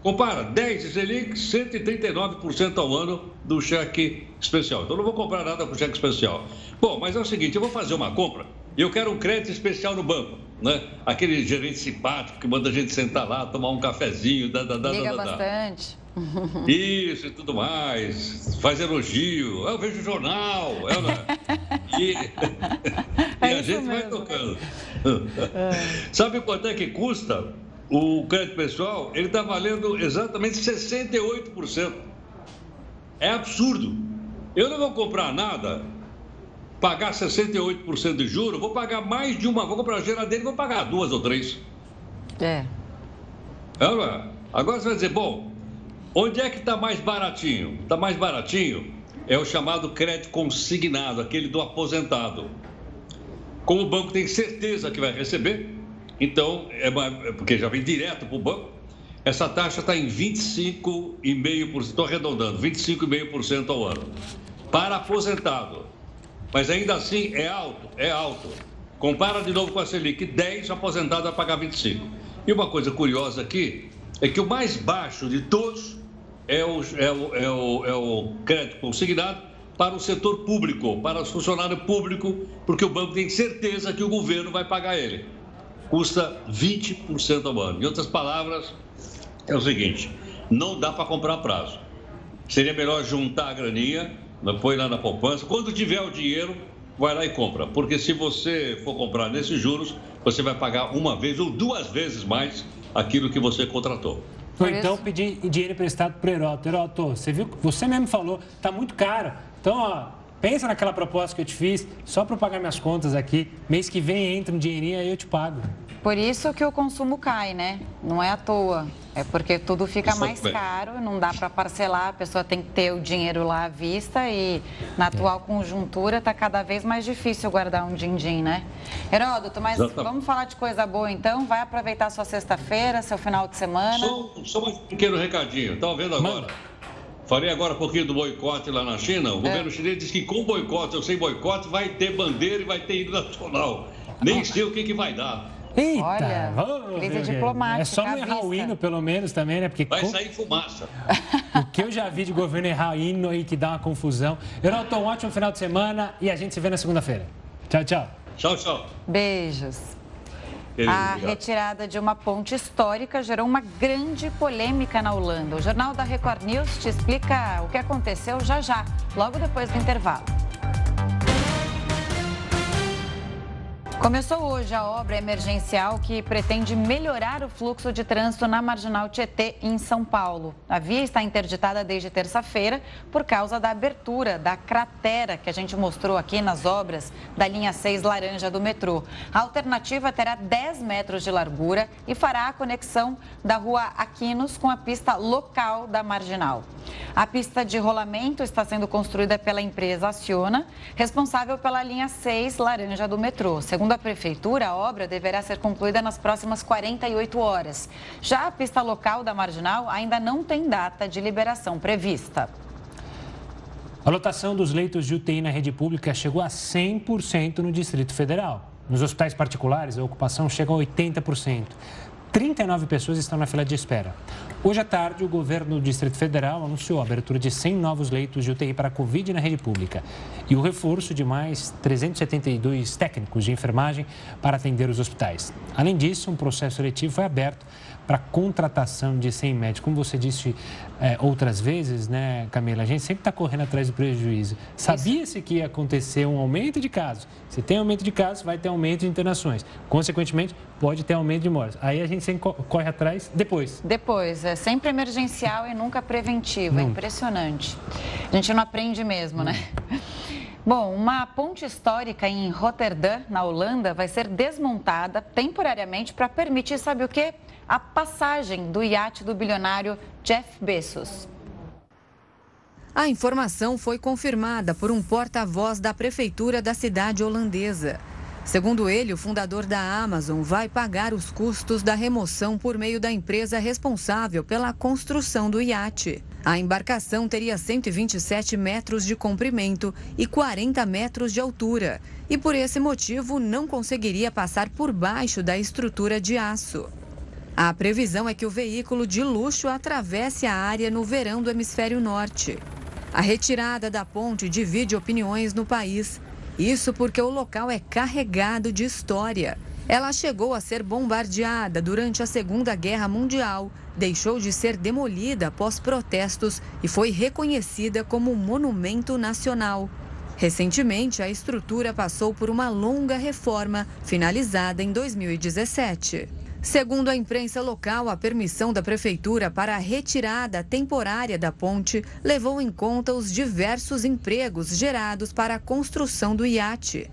Compara 10 de Selic, 139% ao ano do cheque especial. Então não vou comprar nada com cheque especial. Bom, mas é o seguinte, eu vou fazer uma compra e eu quero um crédito especial no banco, né? Aquele gerente simpático que manda a gente sentar lá, tomar um cafezinho, da, da, da, Liga da, da, bastante. Isso e tudo mais, faz elogio, eu vejo jornal, é, né? e, é e a gente mesmo. vai tocando. É. Sabe quanto é que custa o crédito pessoal? Ele está valendo exatamente 68%. É absurdo. Eu não vou comprar nada, pagar 68% de juros, vou pagar mais de uma, vou comprar a geladeira e vou pagar duas ou três. É. é Agora você vai dizer, bom, Onde é que está mais baratinho? Está mais baratinho é o chamado crédito consignado, aquele do aposentado. Como o banco tem certeza que vai receber, então, é, é porque já vem direto para o banco, essa taxa está em 25,5%, estou arredondando, 25,5% ao ano. Para aposentado. Mas ainda assim é alto, é alto. Compara de novo com a Selic, 10 aposentado vai pagar 25. E uma coisa curiosa aqui é que o mais baixo de todos é o, é o, é o, é o crédito consignado para o setor público, para o funcionário público, porque o banco tem certeza que o governo vai pagar ele. Custa 20% ao ano. Em outras palavras, é o seguinte: não dá para comprar prazo. Seria melhor juntar a graninha, põe lá na poupança. Quando tiver o dinheiro, vai lá e compra. Porque se você for comprar nesses juros, você vai pagar uma vez ou duas vezes mais aquilo que você contratou. Ou então pedir dinheiro emprestado para o Heroto. Heroto, você viu, você mesmo falou, está muito caro. Então, ó, pensa naquela proposta que eu te fiz, só para pagar minhas contas aqui. Mês que vem entra um dinheirinho aí eu te pago. Por isso que o consumo cai, né? Não é à toa. É porque tudo fica mais caro, não dá para parcelar, a pessoa tem que ter o dinheiro lá à vista e na atual conjuntura está cada vez mais difícil guardar um din-din, né? Heródoto, mas vamos falar de coisa boa então? Vai aproveitar sua sexta-feira, seu final de semana? Só, só um pequeno recadinho, estava vendo agora? Mano. Falei agora um pouquinho do boicote lá na China. O é. governo chinês diz que com boicote ou sem boicote vai ter bandeira e vai ter hino nacional. Nem sei o que, que vai dar. Eita, Olha, oh, crise diplomática. É só não errar o hino, pelo menos, também, né? Porque Vai sair fumaça. o que eu já vi de governo errar hino aí que dá uma confusão. Euralton, um ótimo final de semana e a gente se vê na segunda-feira. Tchau, tchau. Tchau, tchau. Beijos. A retirada de uma ponte histórica gerou uma grande polêmica na Holanda. O Jornal da Record News te explica o que aconteceu já já, logo depois do intervalo. Começou hoje a obra emergencial que pretende melhorar o fluxo de trânsito na Marginal Tietê, em São Paulo. A via está interditada desde terça-feira por causa da abertura da cratera que a gente mostrou aqui nas obras da linha 6 laranja do metrô. A alternativa terá 10 metros de largura e fará a conexão da rua Aquinos com a pista local da Marginal. A pista de rolamento está sendo construída pela empresa Aciona, responsável pela linha 6 laranja do metrô. Segundo a prefeitura, a obra deverá ser concluída nas próximas 48 horas. Já a pista local da Marginal ainda não tem data de liberação prevista. A lotação dos leitos de UTI na rede pública chegou a 100% no Distrito Federal. Nos hospitais particulares, a ocupação chega a 80%. 39 pessoas estão na fila de espera. Hoje à tarde, o governo do Distrito Federal anunciou a abertura de 100 novos leitos de UTI para a Covid na rede pública e o reforço de mais 372 técnicos de enfermagem para atender os hospitais. Além disso, um processo seletivo foi aberto para contratação de 100 médicos. Como você disse é, outras vezes, né, Camila, a gente sempre está correndo atrás do prejuízo. Sabia-se que ia acontecer um aumento de casos. Se tem aumento de casos, vai ter aumento de internações. Consequentemente, pode ter aumento de mortes. Aí a gente sempre corre atrás depois. Depois, é sempre emergencial e nunca preventivo. É impressionante. A gente não aprende mesmo, né? Bom, uma ponte histórica em Rotterdam, na Holanda, vai ser desmontada temporariamente para permitir, sabe o quê? A passagem do iate do bilionário Jeff Bezos. A informação foi confirmada por um porta-voz da prefeitura da cidade holandesa. Segundo ele, o fundador da Amazon vai pagar os custos da remoção por meio da empresa responsável pela construção do iate. A embarcação teria 127 metros de comprimento e 40 metros de altura, e por esse motivo não conseguiria passar por baixo da estrutura de aço. A previsão é que o veículo de luxo atravesse a área no verão do hemisfério norte. A retirada da ponte divide opiniões no país. Isso porque o local é carregado de história. Ela chegou a ser bombardeada durante a Segunda Guerra Mundial, deixou de ser demolida após protestos e foi reconhecida como monumento nacional. Recentemente, a estrutura passou por uma longa reforma, finalizada em 2017. Segundo a imprensa local, a permissão da prefeitura para a retirada temporária da ponte levou em conta os diversos empregos gerados para a construção do iate.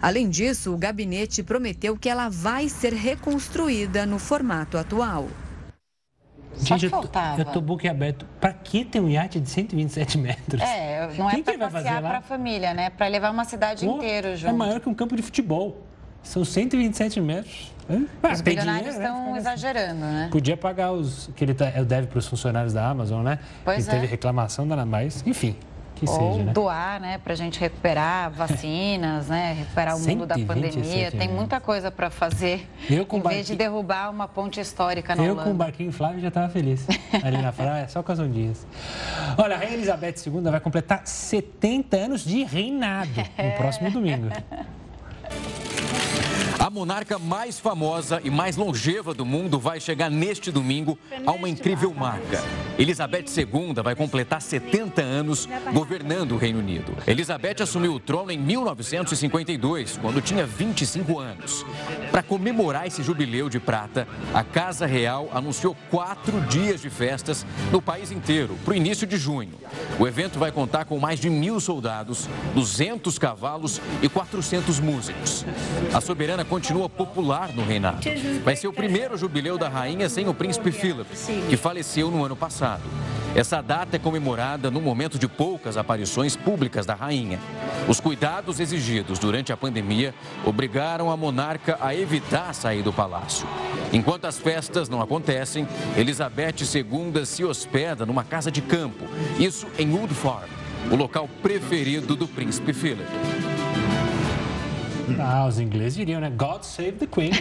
Além disso, o gabinete prometeu que ela vai ser reconstruída no formato atual. Gente, eu tô, eu tô boquiaberto. Pra que ter um iate de 127 metros? É, não é Quem pra passear pra família, né? Pra levar uma cidade inteira é junto. É maior que um campo de futebol. São 127 metros. Ah, os bilionários estão né? exagerando, né? Podia pagar os que ele tá, deve para os funcionários da Amazon, né? Pois e é. teve reclamação da mais, enfim. Que Ou seja, né? doar, né, para a gente recuperar vacinas, né, recuperar o mundo da pandemia. Tem muita coisa para fazer. Eu com em vez de derrubar uma ponte histórica na Eu Holanda. com o barquinho Flávio já estava feliz. Ali na praia, só com as ondinhas. Olha, a Rainha Elizabeth II vai completar 70 anos de reinado no próximo domingo. A monarca mais famosa e mais longeva do mundo vai chegar neste domingo a uma incrível marca. Elizabeth II vai completar 70 anos governando o Reino Unido. Elizabeth assumiu o trono em 1952, quando tinha 25 anos. Para comemorar esse jubileu de prata, a Casa Real anunciou quatro dias de festas no país inteiro, para o início de junho. O evento vai contar com mais de mil soldados, 200 cavalos e 400 músicos. A soberana continua popular no reinado. Vai ser o primeiro jubileu da rainha sem o príncipe Philip, que faleceu no ano passado. Essa data é comemorada no momento de poucas aparições públicas da rainha. Os cuidados exigidos durante a pandemia obrigaram a monarca a evitar sair do palácio. Enquanto as festas não acontecem, Elizabeth II se hospeda numa casa de campo, isso em Wood Farm, o local preferido do príncipe Philip. Ah, os ingleses diriam, né? God save the Queen.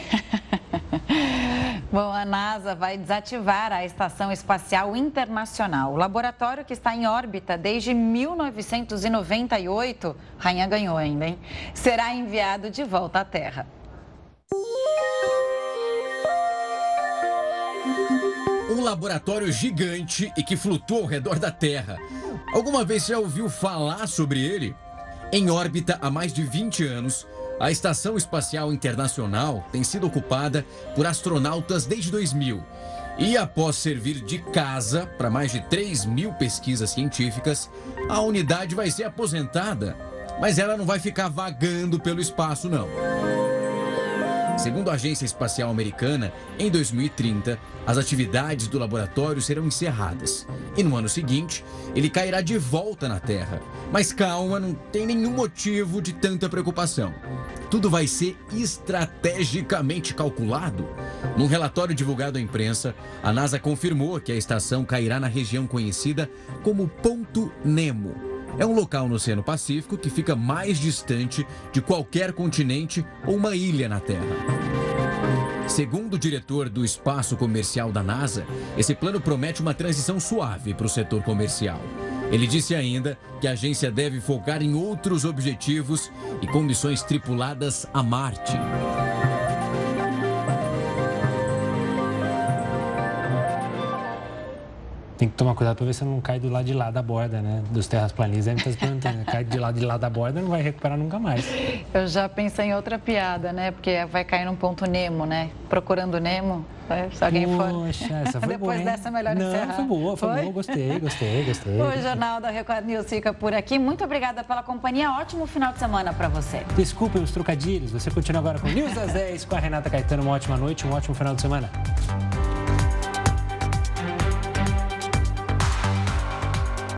Bom, a NASA vai desativar a Estação Espacial Internacional. O laboratório que está em órbita desde 1998, Rainha ganhou ainda, hein? Será enviado de volta à Terra. Um laboratório gigante e que flutua ao redor da Terra. Alguma vez já ouviu falar sobre ele? Em órbita há mais de 20 anos, a Estação Espacial Internacional tem sido ocupada por astronautas desde 2000. E após servir de casa para mais de 3 mil pesquisas científicas, a unidade vai ser aposentada. Mas ela não vai ficar vagando pelo espaço, não. Segundo a Agência Espacial Americana, em 2030, as atividades do laboratório serão encerradas. E no ano seguinte, ele cairá de volta na Terra. Mas calma, não tem nenhum motivo de tanta preocupação. Tudo vai ser estrategicamente calculado. Num relatório divulgado à imprensa, a NASA confirmou que a estação cairá na região conhecida como Ponto Nemo é um local no Oceano Pacífico que fica mais distante de qualquer continente ou uma ilha na Terra. Segundo o diretor do espaço comercial da NASA, esse plano promete uma transição suave para o setor comercial. Ele disse ainda que a agência deve focar em outros objetivos e com missões tripuladas a Marte. Tem que tomar cuidado para ver se não cai do lado de lá da borda, né? Dos terraplanistas. Deve estar se perguntando, né? cai de lado de lá da borda não vai recuperar nunca mais. Eu já pensei em outra piada, né? Porque vai cair num ponto Nemo, né? Procurando Nemo. Se alguém Poxa, for. essa foi Depois boa, dessa, melhor não, encerrar. Foi boa, foi, foi, boa. Gostei, gostei, gostei. O Jornal da Record News fica por aqui. Muito obrigada pela companhia. Ótimo final de semana para você. Desculpem os trocadilhos. Você continua agora com News das 10 com a Renata Caetano. Uma ótima noite, um ótimo final de semana.